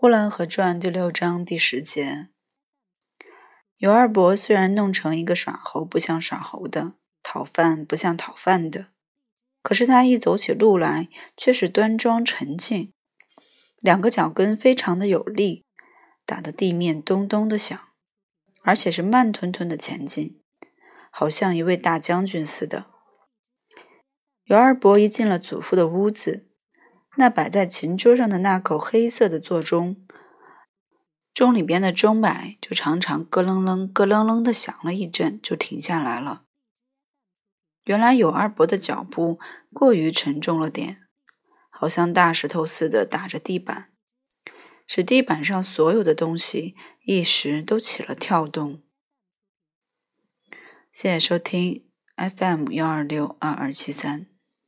《呼兰河传》第六章第十节，尤二伯虽然弄成一个耍猴不像耍猴的，讨饭不像讨饭的，可是他一走起路来却是端庄沉静，两个脚跟非常的有力，打得地面咚咚的响，而且是慢吞吞的前进，好像一位大将军似的。尤二伯一进了祖父的屋子。那摆在琴桌上的那口黑色的座钟，钟里边的钟摆就常常咯楞楞、咯楞楞的响了一阵，就停下来了。原来有二伯的脚步过于沉重了点，好像大石头似的打着地板，使地板上所有的东西一时都起了跳动。谢谢收听 FM 幺二六二二七三。